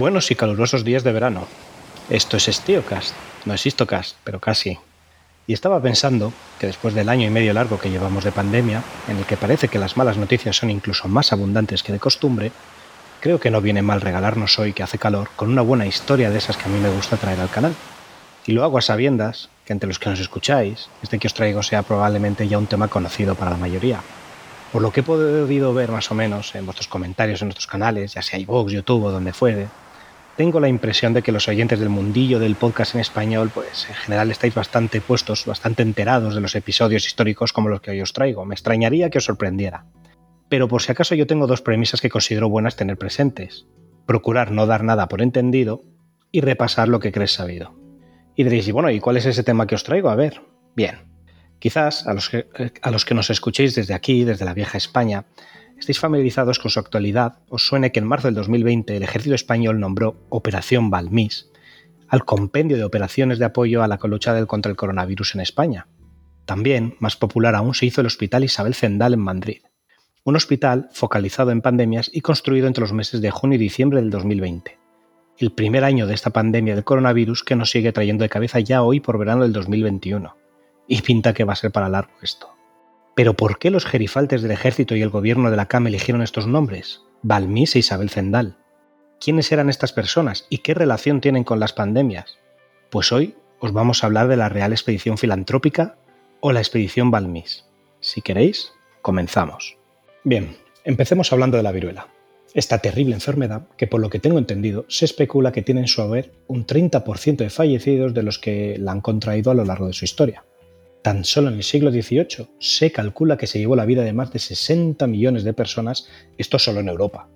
Buenos y calurosos días de verano. Esto es Estiocast, no es Histocast, pero casi. Y estaba pensando que después del año y medio largo que llevamos de pandemia, en el que parece que las malas noticias son incluso más abundantes que de costumbre, creo que no viene mal regalarnos hoy que hace calor con una buena historia de esas que a mí me gusta traer al canal. Y lo hago a sabiendas que entre los que nos escucháis, este que os traigo sea probablemente ya un tema conocido para la mayoría. Por lo que he podido ver más o menos en vuestros comentarios en nuestros canales, ya sea iVoox, YouTube o donde fuere, tengo la impresión de que los oyentes del mundillo del podcast en español, pues en general estáis bastante puestos, bastante enterados de los episodios históricos como los que hoy os traigo. Me extrañaría que os sorprendiera. Pero por si acaso yo tengo dos premisas que considero buenas tener presentes. Procurar no dar nada por entendido y repasar lo que crees sabido. Y diréis, bueno, ¿y cuál es ese tema que os traigo? A ver, bien, Quizás a los, que, a los que nos escuchéis desde aquí, desde la vieja España, estéis familiarizados con su actualidad, os suene que en marzo del 2020 el ejército español nombró Operación Balmis al compendio de operaciones de apoyo a la lucha contra el coronavirus en España. También, más popular aún, se hizo el Hospital Isabel Zendal en Madrid, un hospital focalizado en pandemias y construido entre los meses de junio y diciembre del 2020, el primer año de esta pandemia del coronavirus que nos sigue trayendo de cabeza ya hoy por verano del 2021 y pinta que va a ser para largo esto. Pero ¿por qué los gerifaltes del ejército y el gobierno de la CAM eligieron estos nombres? Balmis e Isabel Zendal. ¿Quiénes eran estas personas y qué relación tienen con las pandemias? Pues hoy os vamos a hablar de la Real Expedición Filantrópica o la Expedición Balmis. Si queréis, comenzamos. Bien, empecemos hablando de la viruela. Esta terrible enfermedad, que por lo que tengo entendido, se especula que tiene en su haber un 30% de fallecidos de los que la han contraído a lo largo de su historia. Tan solo en el siglo XVIII se calcula que se llevó la vida de más de 60 millones de personas, esto solo en Europa.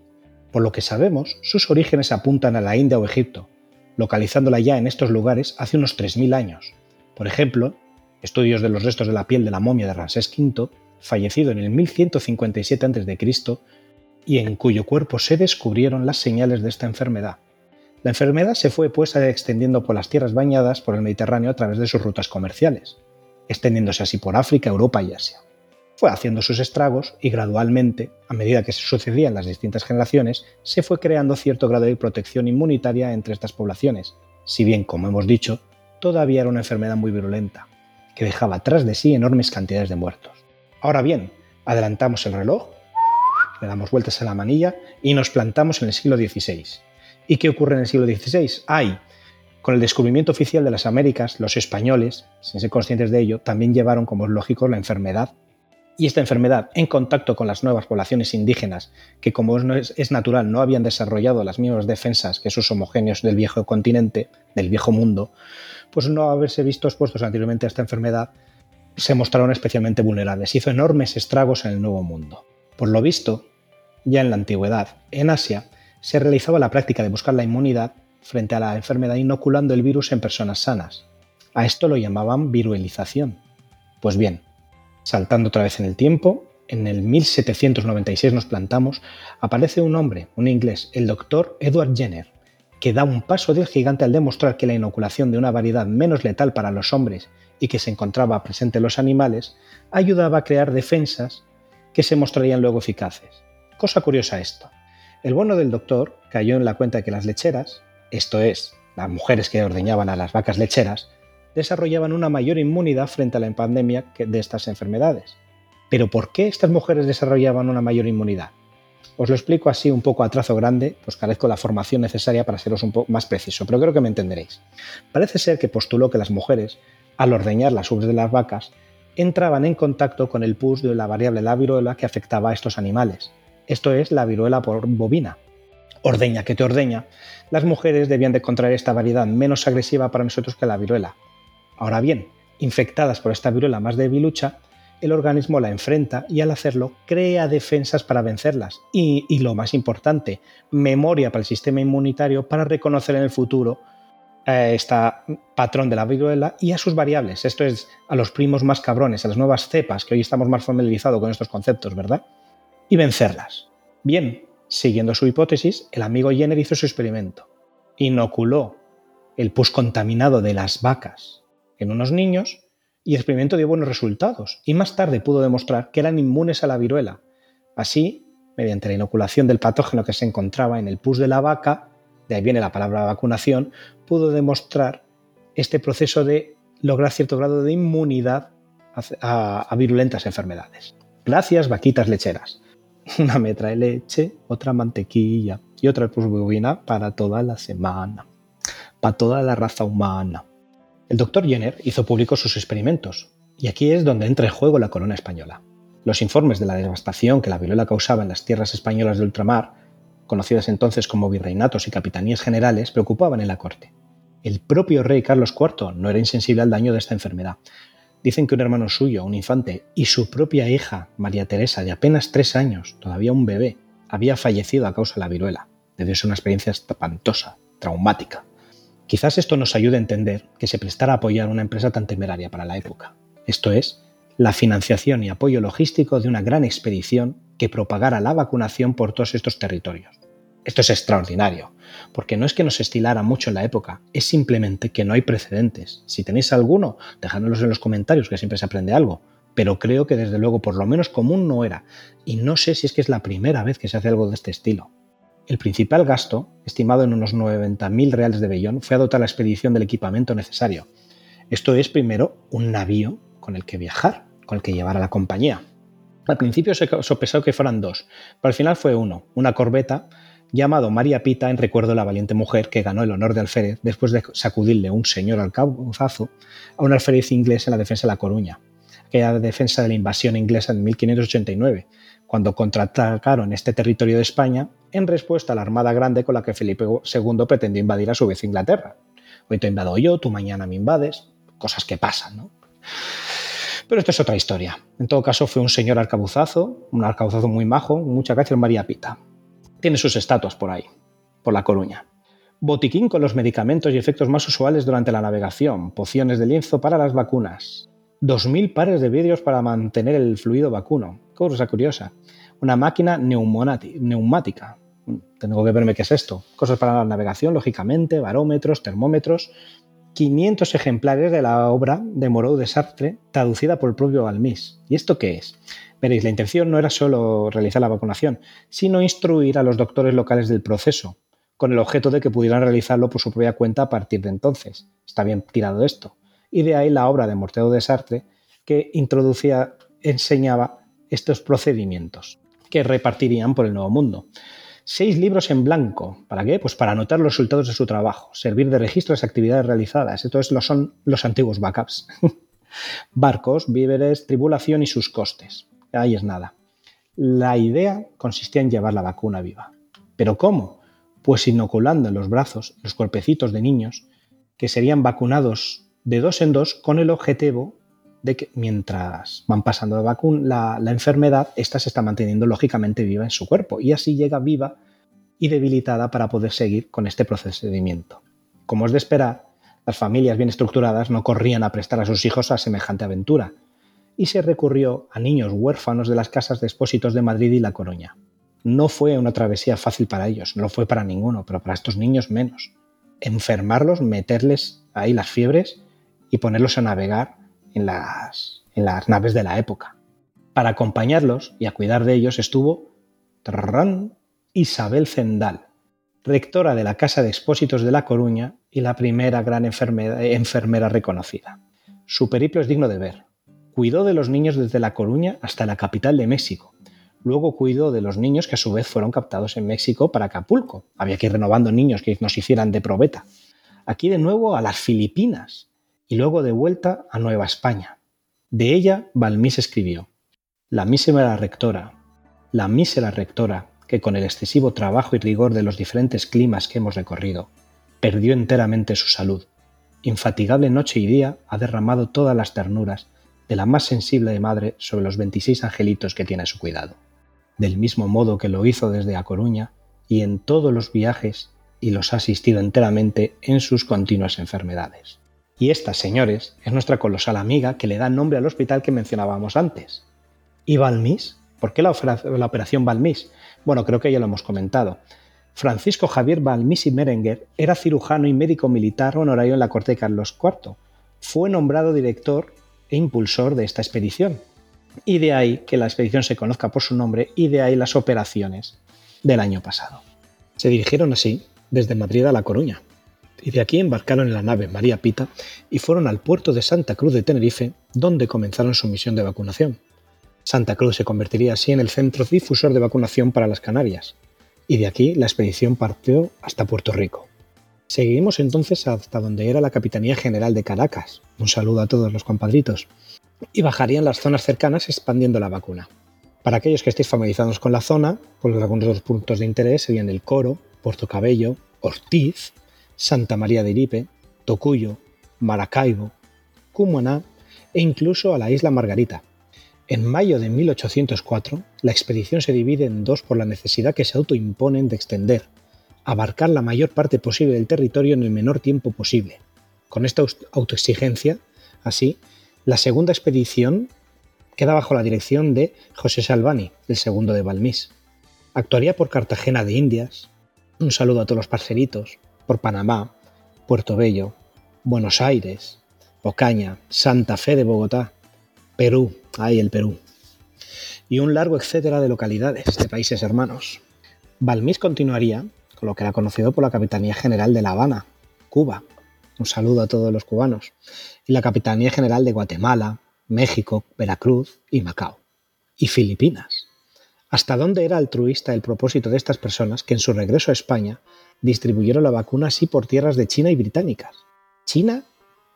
Por lo que sabemos, sus orígenes apuntan a la India o Egipto, localizándola ya en estos lugares hace unos 3.000 años. Por ejemplo, estudios de los restos de la piel de la momia de Ramsés V, fallecido en el 1157 a.C., y en cuyo cuerpo se descubrieron las señales de esta enfermedad. La enfermedad se fue pues extendiendo por las tierras bañadas por el Mediterráneo a través de sus rutas comerciales extendiéndose así por África, Europa y Asia. Fue haciendo sus estragos y gradualmente, a medida que se sucedían las distintas generaciones, se fue creando cierto grado de protección inmunitaria entre estas poblaciones, si bien, como hemos dicho, todavía era una enfermedad muy virulenta, que dejaba tras de sí enormes cantidades de muertos. Ahora bien, adelantamos el reloj, le damos vueltas a la manilla y nos plantamos en el siglo XVI. ¿Y qué ocurre en el siglo XVI? Hay con el descubrimiento oficial de las Américas, los españoles, sin ser conscientes de ello, también llevaron, como es lógico, la enfermedad. Y esta enfermedad, en contacto con las nuevas poblaciones indígenas, que como es, natural no habían desarrollado las mismas defensas que sus homogéneos del viejo continente, del viejo mundo, pues no haberse visto expuestos anteriormente a esta enfermedad, se mostraron especialmente vulnerables. Hizo enormes estragos en el nuevo mundo. Por lo visto, ya en la antigüedad, en Asia, se realizaba la práctica de buscar la inmunidad frente a la enfermedad inoculando el virus en personas sanas. A esto lo llamaban viruelización. Pues bien, saltando otra vez en el tiempo, en el 1796 nos plantamos, aparece un hombre, un inglés, el doctor Edward Jenner, que da un paso del gigante al demostrar que la inoculación de una variedad menos letal para los hombres y que se encontraba presente en los animales ayudaba a crear defensas que se mostrarían luego eficaces. Cosa curiosa esto. El bono del doctor cayó en la cuenta de que las lecheras, esto es, las mujeres que ordeñaban a las vacas lecheras, desarrollaban una mayor inmunidad frente a la pandemia de estas enfermedades. Pero ¿por qué estas mujeres desarrollaban una mayor inmunidad? Os lo explico así un poco a trazo grande, pues carezco la formación necesaria para seros un poco más preciso, pero creo que me entenderéis. Parece ser que postuló que las mujeres, al ordeñar las ubres de las vacas, entraban en contacto con el pus de la variable la viruela que afectaba a estos animales. Esto es la viruela por bovina, ordeña que te ordeña, las mujeres debían de contraer esta variedad menos agresiva para nosotros que la viruela. Ahora bien, infectadas por esta viruela más debilucha, el organismo la enfrenta y al hacerlo crea defensas para vencerlas y, lo más importante, memoria para el sistema inmunitario para reconocer en el futuro este patrón de la viruela y a sus variables, esto es, a los primos más cabrones, a las nuevas cepas, que hoy estamos más familiarizados con estos conceptos, ¿verdad? Y vencerlas. Bien, Siguiendo su hipótesis, el amigo Jenner hizo su experimento. Inoculó el pus contaminado de las vacas en unos niños y el experimento dio buenos resultados y más tarde pudo demostrar que eran inmunes a la viruela. Así, mediante la inoculación del patógeno que se encontraba en el pus de la vaca, de ahí viene la palabra vacunación, pudo demostrar este proceso de lograr cierto grado de inmunidad a, virulentas enfermedades. Gracias, vaquitas lecheras. Una me trae leche, otra mantequilla y otra bobina para toda la semana, para toda la raza humana. El doctor Jenner hizo públicos sus experimentos, y aquí es donde entra en juego la corona española. Los informes de la devastación que la viruela causaba en las tierras españolas de ultramar, conocidas entonces como virreinatos y capitanías generales, preocupaban en la corte. El propio rey Carlos IV no era insensible al daño de esta enfermedad. Dicen que un hermano suyo, un infante, y su propia hija, María Teresa, de apenas tres años, todavía un bebé, había fallecido a causa de la viruela. Debió ser una experiencia espantosa, traumática. Quizás esto nos ayude a entender que se prestara a apoyar una empresa tan temeraria para la época. Esto es, la financiación y apoyo logístico de una gran expedición que propagara la vacunación por todos estos territorios. Esto es extraordinario, porque no es que nos estilara mucho en la época, es simplemente que no hay precedentes. Si tenéis alguno, dejádmelos en los comentarios, que siempre se aprende algo. Pero creo que desde luego por lo menos común no era, y no sé si es que es la primera vez que se hace algo de este estilo. El principal gasto, estimado en unos 90.000 reales de Bellón, fue a dotar la expedición del equipamiento necesario. Esto es primero un navío con el que viajar, con el que llevar a la compañía. Al principio se que fueran dos, pero al final fue uno, una corbeta llamado María Pita en recuerdo de la valiente mujer que ganó el honor de alférez después de sacudirle un señor alcabazo a un alférez inglés en la defensa de La Coruña, aquella defensa de la invasión inglesa en 1589, cuando contraatacaron este territorio de España en respuesta a la armada grande con la que Felipe II pretendió invadir a su vez Inglaterra. Hoy te invado yo, tú mañana me invades, cosas que pasan, ¿no? Pero esto es otra historia. En todo caso, fue un señor arcabuzazo, un arcabuzazo muy majo, muchas gracias María Pita tiene sus estatuas por ahí, por La Coruña. Botiquín con los medicamentos y efectos más usuales durante la navegación, pociones de lienzo para las vacunas, 2.000 pares de vidrios para mantener el fluido vacuno, cosa curiosa, una máquina neumática, tengo que verme qué es esto, cosas para la navegación, lógicamente, barómetros, termómetros, 500 ejemplares de la obra de Moreau de Sartre, traducida por el propio Balmis. ¿Y esto qué es? Veréis, la intención no era solo realizar la vacunación, sino instruir a los doctores locales del proceso, con el objeto de que pudieran realizarlo por su propia cuenta a partir de entonces. Está bien tirado esto. Y de ahí la obra de Morteo de Sartre, que introducía, enseñaba estos procedimientos que repartirían por el Nuevo Mundo. Seis libros en blanco. ¿Para qué? Pues para anotar los resultados de su trabajo, servir de registro de las actividades realizadas. Entonces lo son los antiguos backups. Barcos, víveres, tribulación y sus costes ahí es nada. La idea consistía en llevar la vacuna viva. ¿Pero cómo? Pues inoculando en los brazos los cuerpecitos de niños que serían vacunados de dos en dos con el objetivo de que mientras van pasando la, la enfermedad, ésta se está manteniendo lógicamente viva en su cuerpo y así llega viva y debilitada para poder seguir con este procedimiento. Como es de esperar, las familias bien estructuradas no corrían a prestar a sus hijos a semejante aventura, y se recurrió a niños huérfanos de las casas de expósitos de Madrid y La Coruña. No fue una travesía fácil para ellos, no lo fue para ninguno, pero para estos niños menos. Enfermarlos, meterles ahí las fiebres y ponerlos a navegar en las, en las naves de la época. Para acompañarlos y a cuidar de ellos estuvo Isabel Zendal, rectora de la Casa de Expósitos de La Coruña y la primera gran enfermera reconocida. Su periplo es digno de ver. Cuidó de los niños desde La Coruña hasta la capital de México. Luego cuidó de los niños que a su vez fueron captados en México para Acapulco. Había que ir renovando niños que nos hicieran de probeta. Aquí de nuevo a las Filipinas y luego de vuelta a Nueva España. De ella Balmís escribió, La mísera rectora, la mísera rectora, que con el excesivo trabajo y rigor de los diferentes climas que hemos recorrido, perdió enteramente su salud. Infatigable noche y día ha derramado todas las ternuras de la más sensible de madre sobre los 26 angelitos que tiene a su cuidado, del mismo modo que lo hizo desde A Coruña y en todos los viajes y los ha asistido enteramente en sus continuas enfermedades. Y esta, señores, es nuestra colosal amiga que le da nombre al hospital que mencionábamos antes. ¿Y Balmis? ¿Por qué la, operación Balmis? Bueno, creo que ya lo hemos comentado. Francisco Javier Balmis y Merenguer era cirujano y médico militar honorario en la corte de Carlos IV. Fue nombrado director e impulsor de esta expedición. Y de ahí que la expedición se conozca por su nombre y de ahí las operaciones del año pasado. Se dirigieron así desde Madrid a La Coruña, y de aquí embarcaron en la nave María Pita y fueron al puerto de Santa Cruz de Tenerife, donde comenzaron su misión de vacunación. Santa Cruz se convertiría así en el centro difusor de vacunación para las Canarias, y de aquí la expedición partió hasta Puerto Rico. Seguimos entonces hasta donde era la Capitanía General de Caracas, un saludo a todos los compadritos, y bajarían las zonas cercanas expandiendo la vacuna. Para aquellos que estéis familiarizados con la zona, pues algunos de los puntos de interés serían el Coro, Puerto Cabello, Ortiz, Santa María de Iripe, Tocuyo, Maracaibo, Cumaná e incluso a la isla Margarita. En mayo de 1804, la expedición se divide en dos por la necesidad que se autoimponen de extender, abarcar la mayor parte posible del territorio en el menor tiempo posible. Con esta autoexigencia, así, la segunda expedición queda bajo la dirección de José Salvani, el segundo de Balmís. Actuaría por Cartagena de Indias, un saludo a todos los parceritos, por Panamá, Puerto Bello, Buenos Aires, Ocaña, Santa Fe de Bogotá, Perú, ahí el Perú, y un largo etcétera de localidades de países hermanos. Balmís continuaría con lo que era conocido por la Capitanía General de La Habana, Cuba. Un saludo a todos los cubanos. Y la Capitanía General de Guatemala, México, Veracruz y Macao. Y Filipinas. ¿Hasta dónde era altruista el propósito de estas personas que en su regreso a España distribuyeron la vacuna así por tierras de China y británicas. China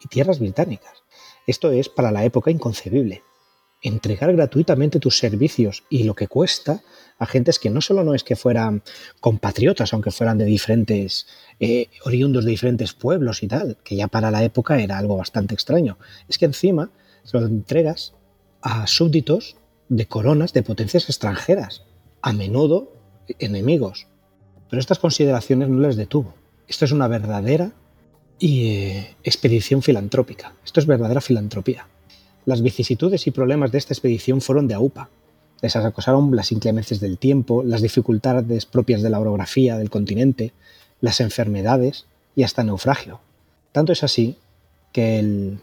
y tierras británicas. Esto es para la época inconcebible. Entregar gratuitamente tus servicios y lo que cuesta a gentes que no solo no es que fueran compatriotas, aunque fueran de diferentes, eh, oriundos de diferentes pueblos y tal, que ya para la época era algo bastante extraño, es que encima se lo entregas a súbditos de coronas de potencias extranjeras, a menudo enemigos. Pero estas consideraciones no les detuvo. Esto es una verdadera eh, expedición filantrópica. Esto es verdadera filantropía. Las vicisitudes y problemas de esta expedición fueron de AUPA. Les acosaron las inclemencias del tiempo, las dificultades propias de la orografía del continente, las enfermedades y hasta naufragio. Tanto es así que el,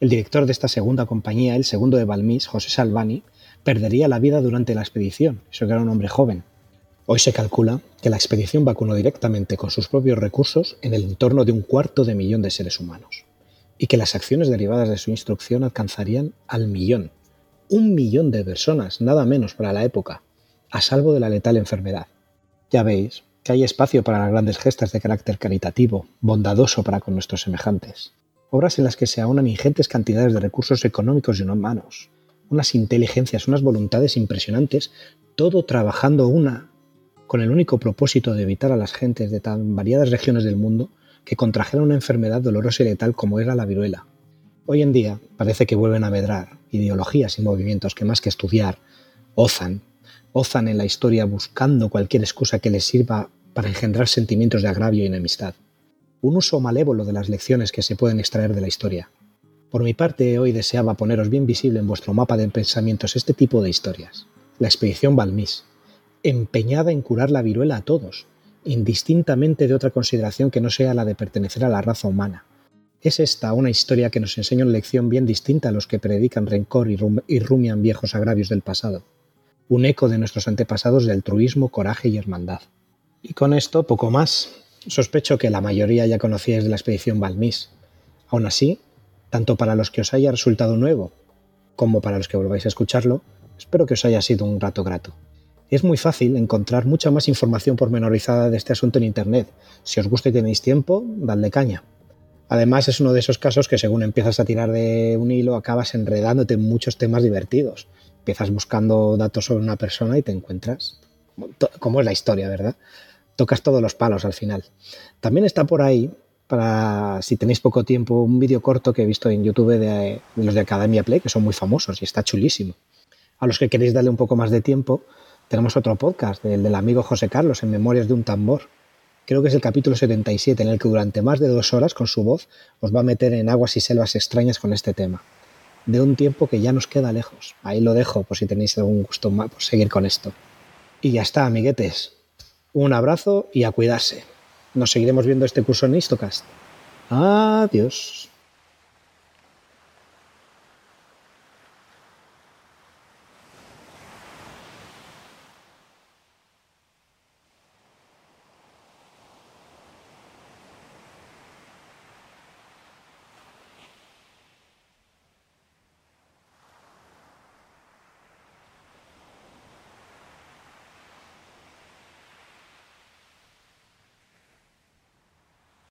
el director de esta segunda compañía, el segundo de Balmís, José Salvani, perdería la vida durante la expedición. Eso que era un hombre joven. Hoy se calcula que la expedición vacunó directamente con sus propios recursos en el entorno de un cuarto de millón de seres humanos, y que las acciones derivadas de su instrucción alcanzarían al millón, un millón de personas, nada menos para la época, a salvo de la letal enfermedad. Ya veis que hay espacio para las grandes gestas de carácter caritativo, bondadoso para con nuestros semejantes, obras en las que se aunan ingentes cantidades de recursos económicos y humanos, unas inteligencias, unas voluntades impresionantes, todo trabajando una con el único propósito de evitar a las gentes de tan variadas regiones del mundo que contrajeran una enfermedad dolorosa y letal como era la viruela. Hoy en día parece que vuelven a medrar ideologías y movimientos que más que estudiar, ozan, ozan en la historia buscando cualquier excusa que les sirva para engendrar sentimientos de agravio y enemistad. Un uso malévolo de las lecciones que se pueden extraer de la historia. Por mi parte, hoy deseaba poneros bien visible en vuestro mapa de pensamientos este tipo de historias. La expedición Balmís, empeñada en curar la viruela a todos, indistintamente de otra consideración que no sea la de pertenecer a la raza humana. Es esta una historia que nos enseña una lección bien distinta a los que predican rencor y, rumian viejos agravios del pasado. Un eco de nuestros antepasados de altruismo, coraje y hermandad. Y con esto poco más. Sospecho que la mayoría ya conocíais de la expedición Balmís. Aún así, tanto para los que os haya resultado nuevo como para los que volváis a escucharlo, espero que os haya sido un rato grato. Es muy fácil encontrar mucha más información pormenorizada de este asunto en Internet. Si os gusta y tenéis tiempo, dadle caña. Además, es uno de esos casos que según empiezas a tirar de un hilo, acabas enredándote en muchos temas divertidos. Empiezas buscando datos sobre una persona y te encuentras, como es la historia, ¿verdad? Tocas todos los palos al final. También está por ahí, para si tenéis poco tiempo, un vídeo corto que he visto en YouTube de, los de Academia Play, que son muy famosos y está chulísimo. A los que queréis darle un poco más de tiempo, tenemos otro podcast, el del amigo José Carlos, en Memorias de un Tambor. Creo que es el capítulo 77, en el que durante más de dos horas, con su voz, os va a meter en aguas y selvas extrañas con este tema. De un tiempo que ya nos queda lejos. Ahí lo dejo, por si tenéis algún gusto más por seguir con esto. Y ya está, amiguetes. Un abrazo y a cuidarse. Nos seguiremos viendo este curso en Istocast. Adiós.